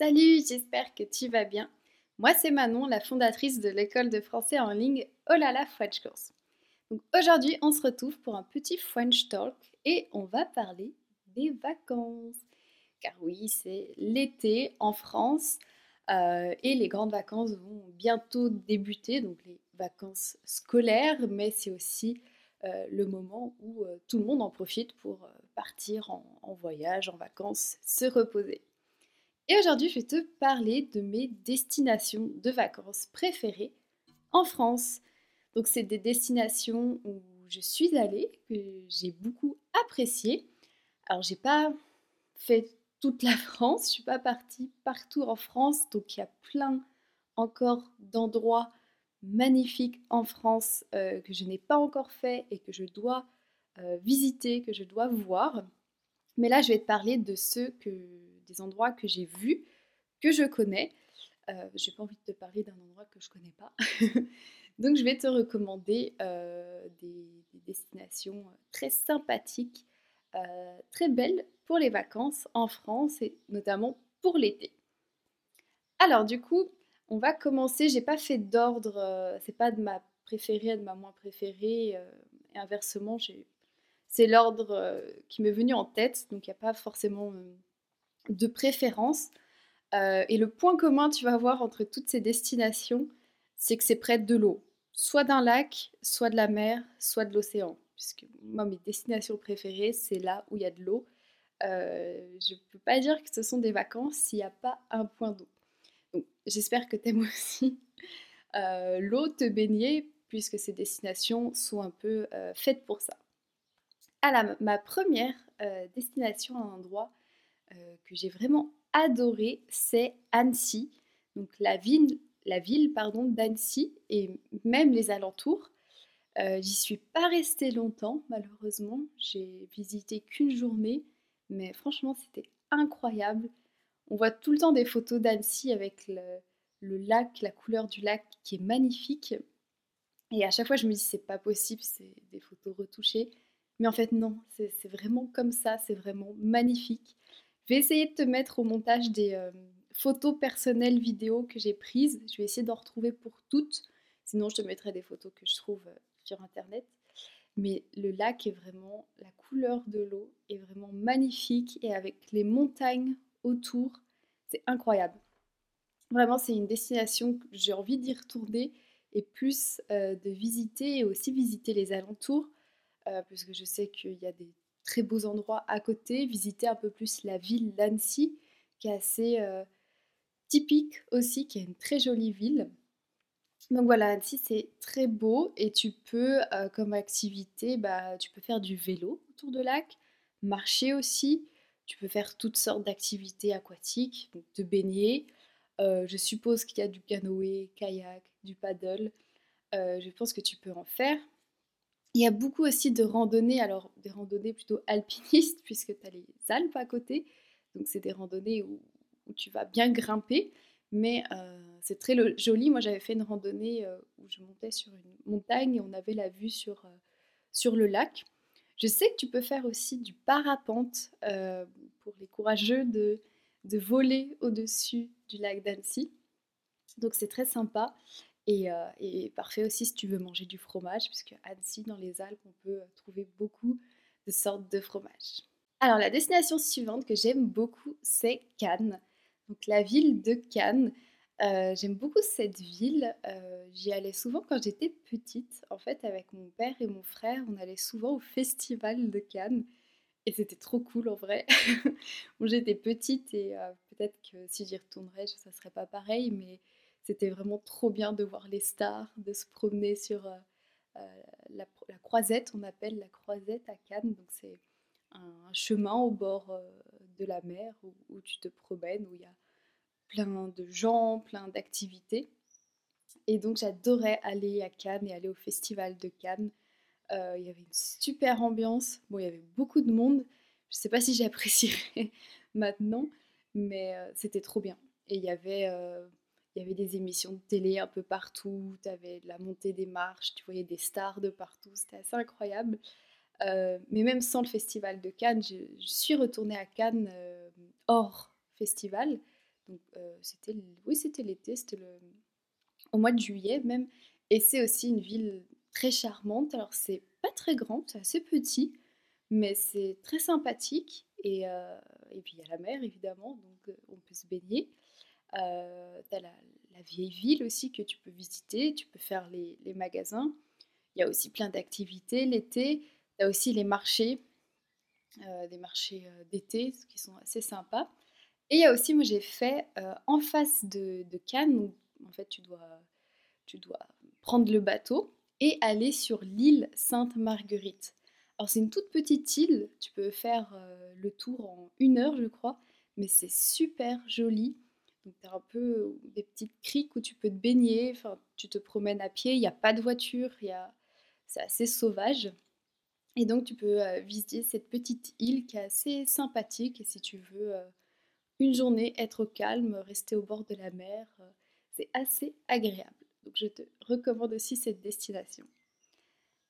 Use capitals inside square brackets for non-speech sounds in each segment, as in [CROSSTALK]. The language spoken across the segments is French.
Salut, j'espère que tu vas bien. Moi, c'est Manon, la fondatrice de l'école de français en ligne Olala French Course. Donc aujourd'hui, on se retrouve pour un petit French Talk et on va parler des vacances. Car oui, c'est l'été en France euh, et les grandes vacances vont bientôt débuter, donc les vacances scolaires, mais c'est aussi euh, le moment où euh, tout le monde en profite pour partir en voyage, en vacances, se reposer. Et aujourd'hui, je vais te parler de mes destinations de vacances préférées en France. Donc, c'est des destinations où je suis allée, que j'ai beaucoup appréciées. Alors, j'ai pas fait toute la [LAUGHS] France, je suis pas partie partout en France, donc il y a plein encore d'endroits magnifiques en France euh, que je n'ai pas encore fait et que je dois euh, visiter, que je dois voir. Mais là, je vais te parler de ceux que des endroits que j'ai vus, que je connais. Euh, j'ai pas envie de te parler d'un endroit que je connais pas. [LAUGHS] Donc je vais te recommander euh, des, destinations très sympathiques, euh, très belles pour les vacances en France et notamment pour l'été. Alors du coup, on va commencer. J'ai pas fait d'ordre. c'est pas de ma préférée à de ma moins préférée. et inversement, c'est l'ordre qui m'est venu en tête. Donc il n'y a pas forcément de préférence. Euh, et le point commun, tu vas voir, entre toutes ces destinations, c'est que c'est près de l'eau. Soit d'un lac, soit de la mer, soit de l'océan. Puisque moi, mes destinations préférées, c'est là où il y a de l'eau. Euh, je ne peux pas dire que ce sont des vacances s'il n'y a pas un point d'eau. Donc, j'espère que tu aimes [LAUGHS] aussi euh, l'eau, te baigner, puisque ces destinations sont un peu faites pour ça. Alors, ma première destination un endroit euh, que j'ai vraiment adoré, c'est Annecy, donc la ville, la ville pardon, d'Annecy et même les alentours. Euh, j'y suis pas restée longtemps, malheureusement. J'ai visité qu'une journée, mais franchement, c'était incroyable. On voit tout le temps des photos d'Annecy avec le, lac, la couleur du lac qui est magnifique. Et à chaque fois, je me dis, c'est pas possible, c'est des photos retouchées. Mais en fait, non, c'est vraiment comme ça, c'est vraiment magnifique. Je vais essayer de te mettre au montage des euh, photos personnelles vidéo que j'ai prises. Je vais essayer d'en retrouver pour toutes. Sinon, je te mettrai des photos que je trouve euh, sur internet. Mais le lac est vraiment, la couleur de l'eau est vraiment magnifique et avec les montagnes autour, c'est incroyable. Vraiment, c'est une destination que j'ai envie d'y retourner et plus euh, de visiter et aussi visiter les alentours, puisque je sais qu'il y a des très beaux endroits à côté, visiter un peu plus la ville d'Annecy, qui est assez euh, typique aussi, qui est une très jolie ville. Donc voilà, Annecy c'est très beau et tu peux, euh, comme activité, bah, tu peux faire du vélo autour de lac, marcher aussi, tu peux faire toutes sortes d'activités aquatiques, donc te baigner. Euh, je suppose qu'il y a du canoë, kayak, du paddle. je pense que tu peux en faire. Il y a beaucoup aussi de randonnées, alors des randonnées plutôt alpinistes, [LAUGHS] puisque tu as les Alpes à côté. Donc, c'est des randonnées où, tu vas bien grimper, mais euh, c'est très joli. Moi, j'avais fait une randonnée euh, où je montais sur une montagne et on avait la vue sur, euh, sur le lac. Je sais que tu peux faire aussi du parapente pour les courageux de, de voler au-dessus du lac d'Annecy. Donc, c'est très sympa. Euh, et, parfait aussi si tu veux manger du fromage, puisque Annecy, dans les Alpes, on peut trouver beaucoup de sortes de fromages. Alors la destination suivante que j'aime beaucoup, c'est Cannes. Donc la ville de Cannes. Euh, j'aime beaucoup cette ville. Euh, j'y allais souvent quand j'étais petite. En fait, avec mon père et mon frère, on allait souvent au festival de Cannes. Et c'était trop cool en vrai. [LAUGHS] j'étais petite et peut-être que si j'y retournerais, ça serait pas pareil. Mais c'était vraiment trop bien de voir les stars, de se promener sur euh, euh, la, croisette, on appelle la croisette à Cannes. Donc c'est un, chemin au bord euh, de la mer où, tu te promènes, où il y a plein de gens, plein d'activités. Et donc j'adorais aller à Cannes et aller au festival de Cannes. il y avait une super ambiance. Bon, il y avait beaucoup de monde. Je ne sais pas si j'apprécierais [LAUGHS] maintenant, mais c'était trop bien. Et il y avait y avait des émissions de télé un peu partout, tu avais la montée des marches, tu voyais des stars de partout, c'était assez incroyable. Euh, mais même sans le festival de Cannes, je, suis retournée à Cannes euh, hors festival. Donc c'était, oui, c'était l'été, c'était le, au mois de juillet même. Et c'est aussi une ville très charmante. Alors c'est pas très grand, c'est assez petit, mais c'est très sympathique. Et, et puis il y a la mer évidemment, donc on peut se baigner. Euh, tu as la, vieille ville aussi que tu peux visiter, tu peux faire les, les magasins. Il y a aussi plein d'activités l'été. Tu as aussi les marchés, euh, des marchés euh, d'été qui sont assez sympas. Et il y a aussi, moi j'ai fait euh, en face de, de Cannes, où, en fait tu dois, tu dois prendre le bateau et aller sur l'île Sainte-Marguerite. Alors c'est une toute petite île, tu peux faire le tour en une heure je crois, mais c'est super joli. Donc tu as un peu des petites criques où tu peux te baigner, enfin tu te promènes à pied, il n'y a pas de voiture, c'est assez sauvage. Et donc tu peux visiter cette petite île qui est assez sympathique et si tu veux une journée être au calme, rester au bord de la mer, c'est assez agréable. Donc je te recommande aussi cette destination.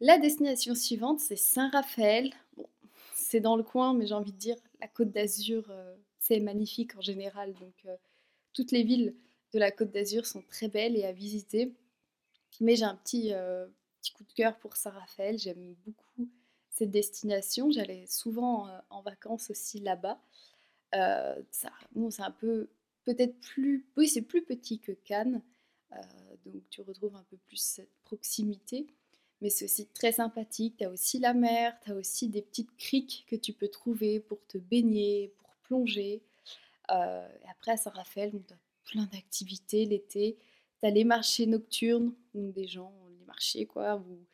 La destination suivante, c'est Saint-Raphaël. Bon, c'est dans le coin, mais j'ai envie de dire, la côte d'Azur, c'est magnifique en général. Donc toutes les villes de la Côte d'Azur sont très belles et à visiter. Mais j'ai un petit, euh, petit coup de cœur pour Saint-Raphaël. J'aime beaucoup cette destination. J'allais souvent euh, en vacances aussi là-bas. Euh, c'est un peu, peut-être plus, oui, c'est plus petit que Cannes. donc tu retrouves un peu plus cette proximité. Mais c'est aussi très sympathique. Tu as aussi la mer, tu as aussi des petites criques que tu peux trouver pour te baigner, pour plonger. Euh, après, à Saint-Raphaël, tu as plein d'activités l'été. Tu as les marchés nocturnes, où des gens, les marchés, quoi, où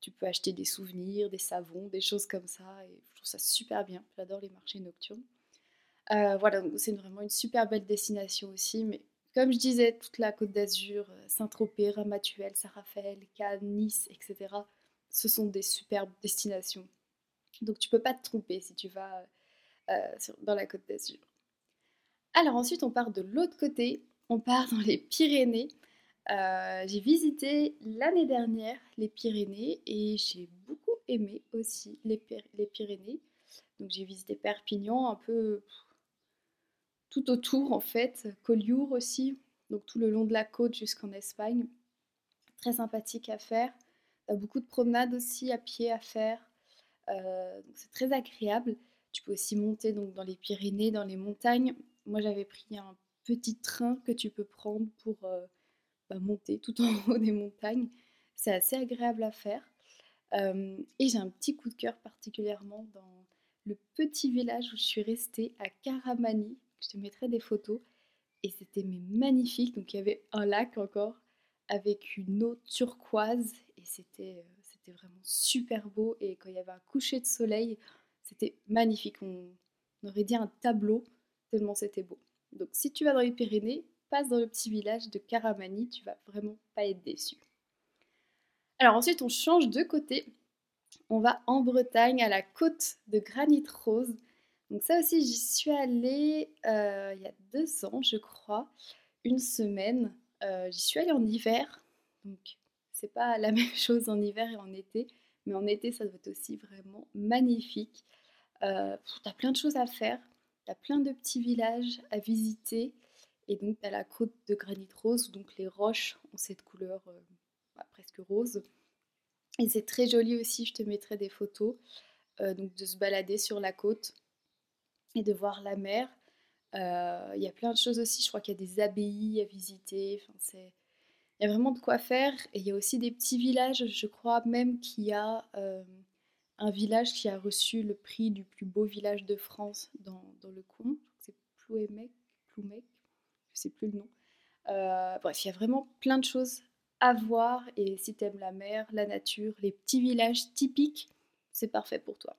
tu peux acheter des souvenirs, des savons, des choses comme ça. Et je trouve ça super bien. J'adore les marchés nocturnes. Euh, voilà, c'est vraiment une super belle destination aussi. Mais comme je disais, toute la côte d'Azur, euh, Saint-Tropez, Ramatuelle, Saint-Raphaël, Cannes, Nice, etc., ce sont des superbes destinations. Donc tu peux pas te tromper si tu vas dans la côte d'Azur. Alors ensuite, on part de l'autre côté, on part dans les Pyrénées. Euh, j'ai visité l'année dernière les Pyrénées et j'ai beaucoup aimé aussi les, Pyrénées. Donc j'ai visité Perpignan un peu tout autour en fait, Collioure aussi, donc tout le long de la côte jusqu'en Espagne. Très sympathique à faire. a beaucoup de promenades aussi à pied à faire. Euh, c'est très agréable. Tu peux aussi monter donc dans les Pyrénées, dans les montagnes. Moi, j'avais pris un petit train que tu peux prendre pour euh, bah, monter tout en [LAUGHS] haut des montagnes. C'est assez agréable à faire. et j'ai un petit coup de cœur particulièrement dans le petit village où je suis restée à Caramani. Je te mettrai des photos. Et c'était magnifique. Donc il y avait un lac encore avec une eau turquoise. Et c'était, euh, c'était vraiment super beau. Et quand il y avait un coucher de soleil, c'était magnifique. On aurait dit un tableau tellement c'était beau. Donc si tu vas dans les Pyrénées, passe dans le petit village de Caramani, tu vas vraiment pas être déçu. Alors ensuite, on change de côté. On va en Bretagne, à la côte de Granit Rose. Donc ça aussi, j'y suis allée euh, il y a deux ans, je crois, une semaine. Euh, j'y suis allée en hiver, donc c'est pas la [LAUGHS] même chose en hiver et en été, mais en été, ça doit être aussi vraiment magnifique. Euh, tu as plein de choses à faire. Il y a plein de petits villages à visiter. Et donc, tu as la côte de granit rose, donc les roches ont cette couleur euh, bah, presque rose. Et c'est très joli aussi, je te mettrai des photos. Euh, donc, de se balader sur la côte et de voir la mer. Euh, il y a plein de choses aussi, je crois qu'il y a des abbayes à visiter. Enfin. Il y a vraiment de quoi faire. Et il y a aussi des petits villages, je crois même qu'il y a un village qui a reçu le prix du plus beau village de France dans, le coin. C'est Plouémec, Ploumec, je sais plus le nom. Euh, bref, il y a vraiment plein de choses à voir et si tu aimes la mer, la nature, les petits villages typiques, c'est parfait pour toi.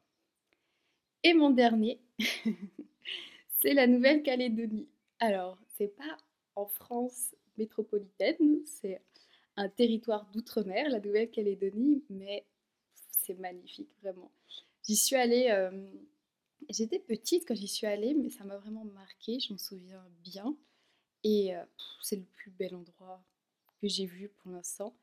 Et mon dernier, [LAUGHS] c'est la Nouvelle-Calédonie. Alors, c'est pas en France métropolitaine, c'est un territoire d'outre-mer, la Nouvelle-Calédonie, mais magnifique, vraiment. J'y suis allée, euh, j'étais petite quand j'y suis allée, mais ça m'a vraiment marqué, je m'en souviens bien. Et euh, c'est le plus bel endroit que j'ai vu pour l'instant.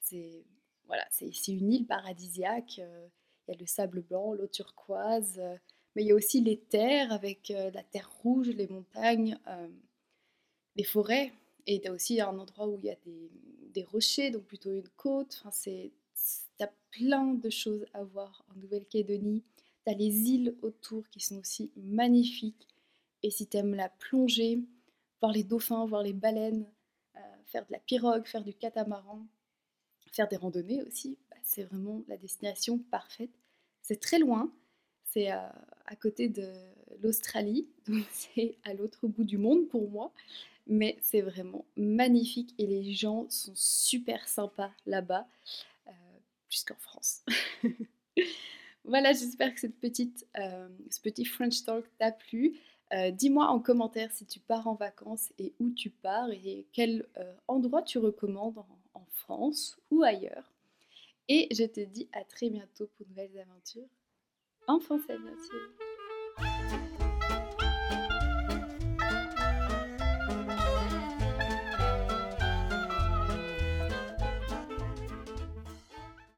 C'est voilà, c'est une île paradisiaque. Euh, il y a le sable blanc, l'eau turquoise, mais il y a aussi les terres avec la terre rouge, les montagnes. des forêts et tu as aussi un endroit où il y a des, rochers, donc plutôt une côte. Enfin, c'est, tu as plein de choses à voir en Nouvelle-Calédonie. Tu as les îles autour qui sont aussi magnifiques. Et si tu aimes la plongée, voir les dauphins, voir les baleines, euh, faire de la pirogue, faire du catamaran, faire des randonnées aussi, bah, c'est vraiment la destination parfaite. C'est très loin, c'est euh, à côté de l'Australie, [LAUGHS] donc c'est à l'autre bout du monde pour moi mais c'est vraiment magnifique et les gens sont super sympas là-bas, plus France. [LAUGHS] voilà, j'espère que cette petite, euh, ce petit French Talk t'a plu. Euh, dis-moi en commentaire si tu pars en vacances et où tu pars et quel endroit tu recommandes en, en France ou ailleurs. Et je te dis à très bientôt pour de nouvelles aventures en français bien sûr.